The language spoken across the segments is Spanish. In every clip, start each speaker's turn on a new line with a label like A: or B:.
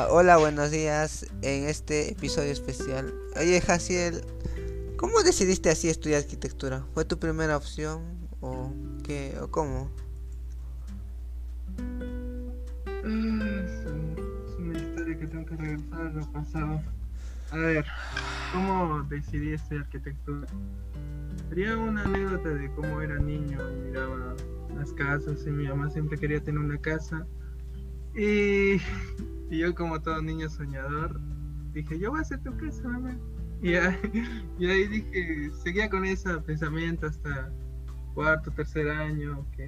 A: Ah, hola, buenos días. En este episodio especial. Oye, Jaciel, ¿cómo decidiste así estudiar arquitectura? ¿Fue tu primera opción o qué o cómo?
B: Ah, es una historia que tengo que regresar al pasado. A ver, ¿cómo decidí estudiar arquitectura? Sería una anécdota de cómo era niño, miraba las casas y mi mamá siempre quería tener una casa. Y, y yo como todo niño soñador, dije, yo voy a hacer tu casa, mamá. Y, ahí- dije, seguía con ese pensamiento hasta cuarto, tercer año, que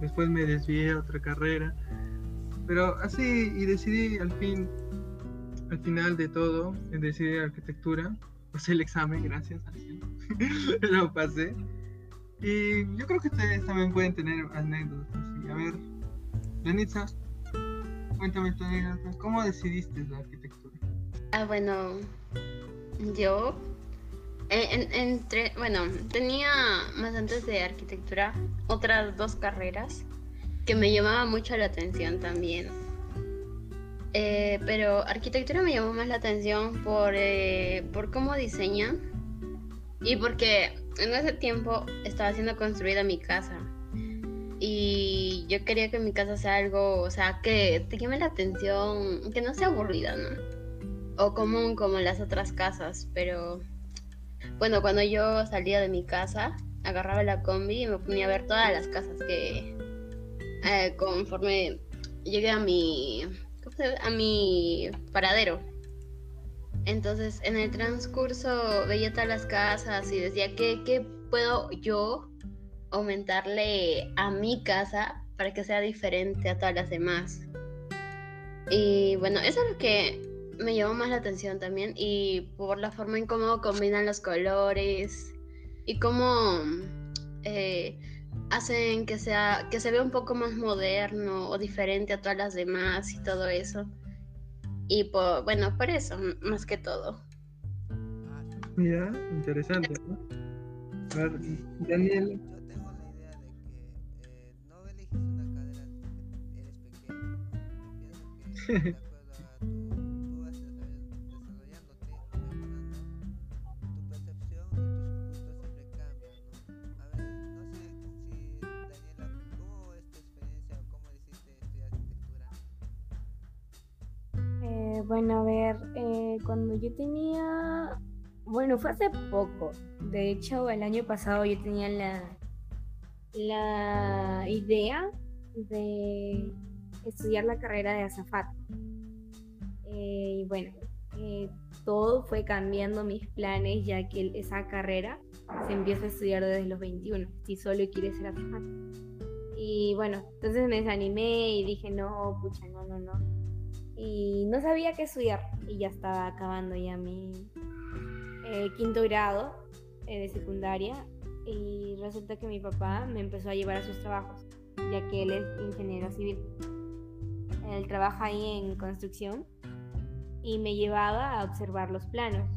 B: después me desvié a otra carrera. Pero así, y decidí al fin, al final de todo, en decidir arquitectura. Pasé el examen, gracias. Lo pasé. Y yo creo que ustedes también pueden tener anécdotas. Y a ver, Lenitza, cuéntame anécdota. ¿Cómo decidiste la arquitectura?
C: Ah, bueno, yo en- entre, bueno, tenía más antes de arquitectura otras dos carreras que me llamaban mucho la atención también. Eh, pero arquitectura me llamó más la atención por, eh, por cómo diseñan y porque en ese tiempo estaba siendo construida mi casa. Y yo quería que mi casa sea algo, o sea, que te llame la atención, que no sea aburrida, ¿no? o común como las otras casas, pero bueno, cuando yo salía de mi casa, agarraba la combi y me ponía a ver todas las casas que eh, conforme llegué a mi ¿cómo se a mi paradero. Entonces, en el transcurso veía todas las casas y decía que qué puedo yo aumentarle a mi casa para que sea diferente a todas las demás. Y bueno, eso es lo que me llamó más la atención también y por la forma en cómo combinan los colores y cómo eh, hacen que sea que se vea un poco más moderno o diferente a todas las demás y todo eso. Y por, bueno, por eso, más que todo.
B: Mira, interesante. A ver, Daniel,
A: Eh,
D: bueno, a ver, eh, cuando yo tenía, bueno, fue hace poco. De hecho, el año pasado yo tenía la, la idea de estudiar la carrera de azafata. Eh, y bueno, eh, todo fue cambiando mis planes ya que esa carrera se empieza a estudiar desde los 21, si solo quieres ser azafata. Y bueno, entonces me desanimé y dije, no, pucha, no, no, no y no sabía qué estudiar y ya estaba acabando ya mi eh, quinto grado eh, de secundaria y resulta que mi papá me empezó a llevar a sus trabajos ya que él es ingeniero civil. Él trabaja ahí en construcción y me llevaba a observar los planos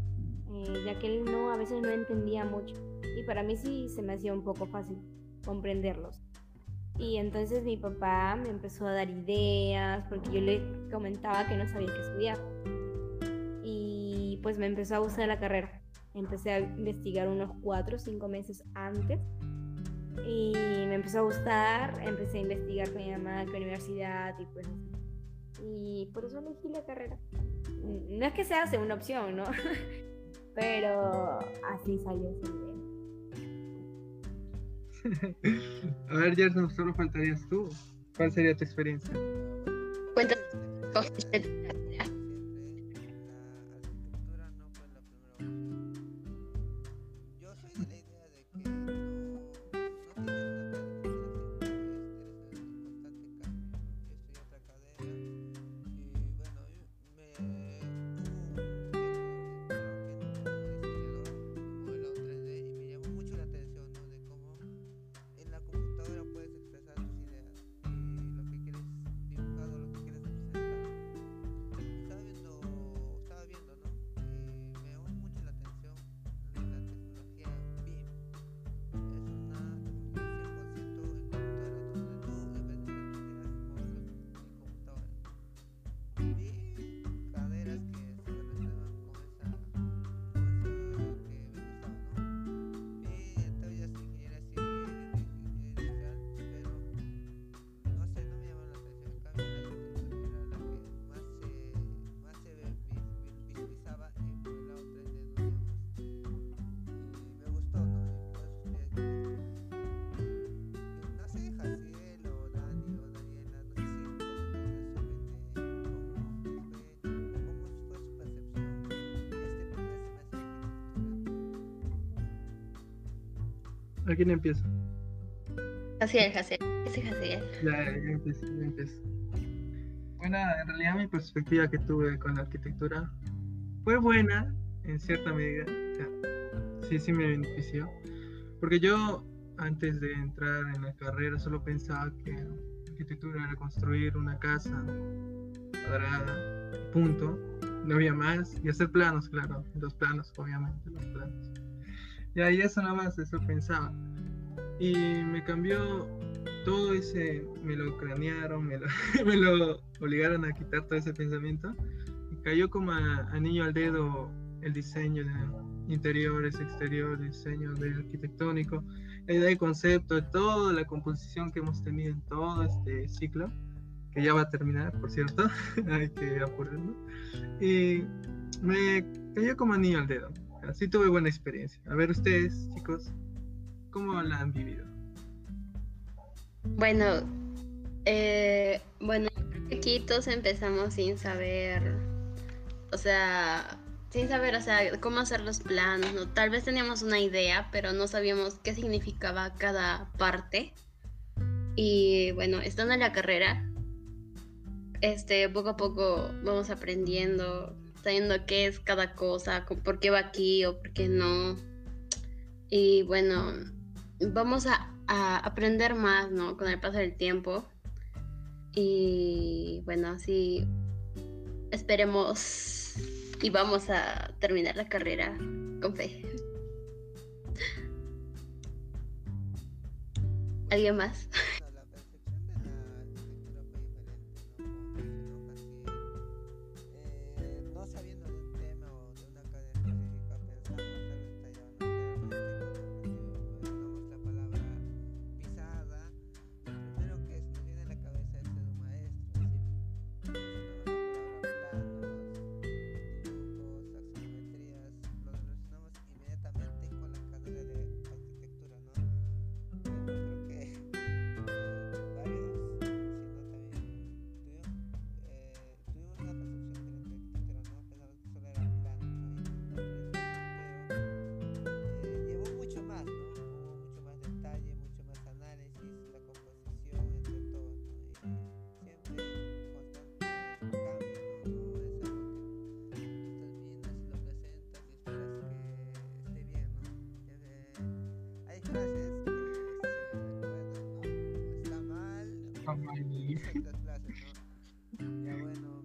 D: eh, ya que él no a veces no entendía mucho y para mí sí se me hacía un poco fácil comprenderlos. Y entonces mi papá me empezó a dar ideas porque yo le comentaba que no sabía qué estudiar. Y pues me empezó a gustar la carrera. Empecé a investigar unos cuatro o cinco meses antes. Y me empezó a gustar. Empecé a investigar con mi mamá qué universidad y pues. Y por eso elegí la carrera. No es que sea segunda opción, ¿no? Pero así salió esa idea.
B: a ver, Gerson, solo faltarías tú. ¿Cuál sería tu experiencia?
C: Cuéntame.
B: ¿A quién empiezo?
C: Jaciel, Jaciel. Ese es Jaciel.
B: Ya, ya empiezo, ya empiezo. Bueno, en realidad mi perspectiva que tuve con la arquitectura fue buena en cierta medida. O sea, sí, sí me benefició. Porque yo antes de entrar en la carrera solo pensaba que arquitectura era construir una casa cuadrada, punto. No había más. Y hacer planos, claro. Los planos, obviamente, los planos. Y ahí eso nada más, eso pensaba. Y me cambió todo ese, me lo cranearon, me lo, me lo obligaron a quitar todo ese pensamiento. Y cayó como a- anillo al dedo el diseño de interiores, exteriores, diseño de arquitectónico, la idea de concepto, toda la composición que hemos tenido en todo este ciclo, que ya va a terminar, por cierto, hay que apurarnos. Y me cayó como anillo al dedo. Así tuve buena experiencia. A ver ustedes, chicos, ¿cómo la han vivido?
C: Bueno, eh, bueno, aquí todos empezamos sin saber, o sea, sin saber, o sea, cómo hacer los planos, ¿no? Tal vez teníamos una idea, pero no sabíamos qué significaba cada parte. Y bueno, estando en la carrera, este, poco a poco vamos aprendiendo, sabiendo qué es cada cosa, co- por qué va aquí o por qué no. Y bueno, vamos a, a aprender más, ¿no? Con el paso del tiempo. Y bueno, así esperemos y vamos a terminar la carrera con fe. ¿Alguien más?
A: bueno,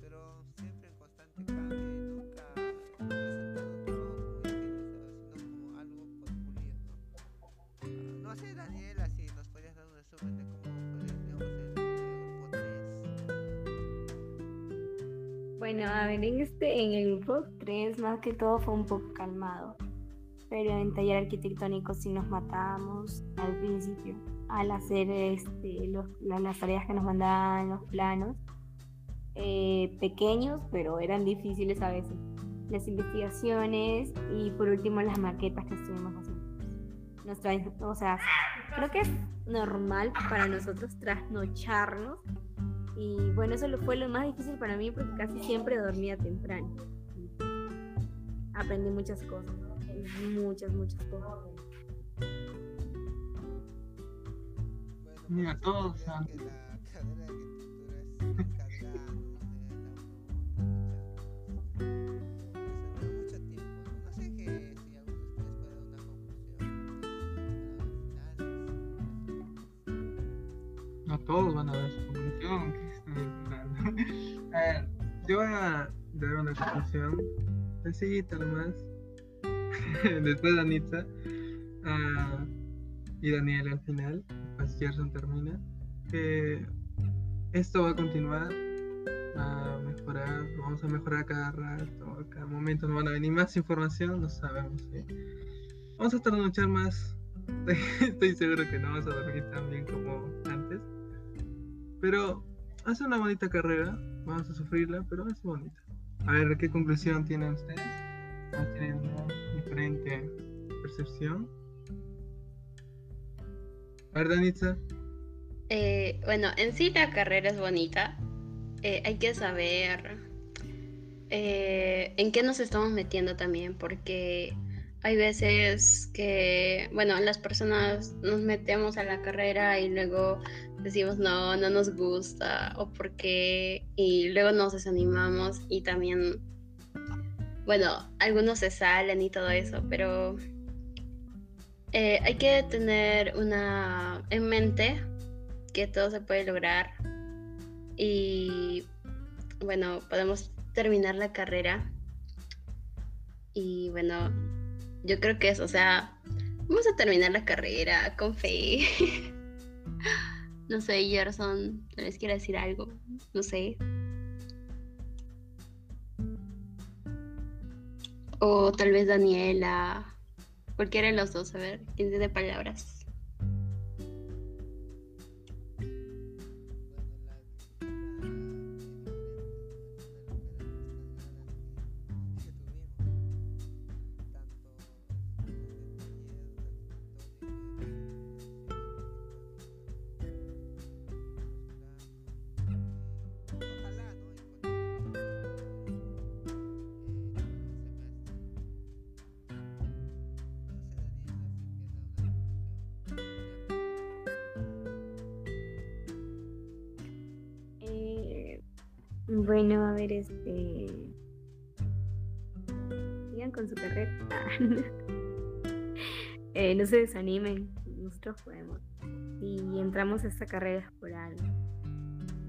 A: pero siempre en constante cambio y nunca presentando un trabajo como ingeniero, sino como algo por pulir, ¿no? No sé, Daniel, así nos podrías dar un resumen de cómo fue, digamos, el, el grupo 3.
D: Bueno, a ver, en este, en el grupo 3 más que todo fue un poco calmado. Pero en taller arquitectónico sí nos matábamos al principio al hacer este, los- la- las tareas que nos mandaban, los planos. eh, pequeños, pero eran difíciles a veces. Las investigaciones y por último las maquetas que estuvimos haciendo. Nos traen- o sea, creo que es normal para nosotros trasnocharnos y bueno, eso fue lo más difícil para mí porque casi siempre dormía temprano. Aprendí muchas cosas, muchas, muchas cosas.
A: Muy cargada, ¿no?
B: Todos van a dar su conclusión. A ver, yo voy a dar una conclusión sencillita nomás. Después de Anitza ah, y Daniel al final, pues Gerson termina. Que esto va a continuar a mejorar, vamos a mejorar cada rato, cada momento nos van a venir más información, no sabemos. Vamos a trasnochar más. Estoy seguro que no vamos a dormir tan bien como antes. Pero hace una bonita carrera, vamos a sufrirla, pero es bonita. A ver, ¿qué conclusión tienen ustedes? ¿O tienen una diferente percepción? A ver, Danitza.
C: Eh, bueno, en sí la carrera es bonita. Eh, hay que saber eh, en qué nos estamos metiendo también, porque hay veces que, bueno, las personas nos metemos a la carrera y luego decimos no, no nos gusta o porque y luego nos desanimamos y también, bueno, algunos se salen y todo eso, pero eh, hay que tener una en mente que todo se puede lograr y bueno, podemos terminar la carrera y bueno, yo creo que es, o sea, vamos a terminar la carrera con fe. no sé, Gerson, tal vez quiera decir algo, no sé. O tal vez Daniela, cualquiera de los dos, a ver, quién tiene palabras.
D: Bueno, a ver, este. Sigan con su carrera. Eh, no se desanimen, nosotros podemos. Si entramos a esta carrera por algo,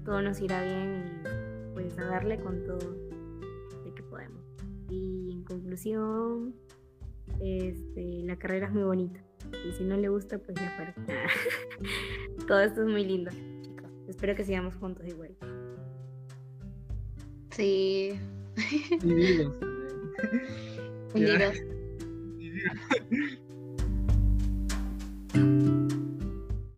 D: todo nos irá bien y pues a darle con todo de que podemos. Y en conclusión, este, la carrera es muy bonita. Y si no le gusta, pues ya fuera. todo esto es muy lindo, chicos. Espero que sigamos juntos igual.
C: Sí.
B: Ya.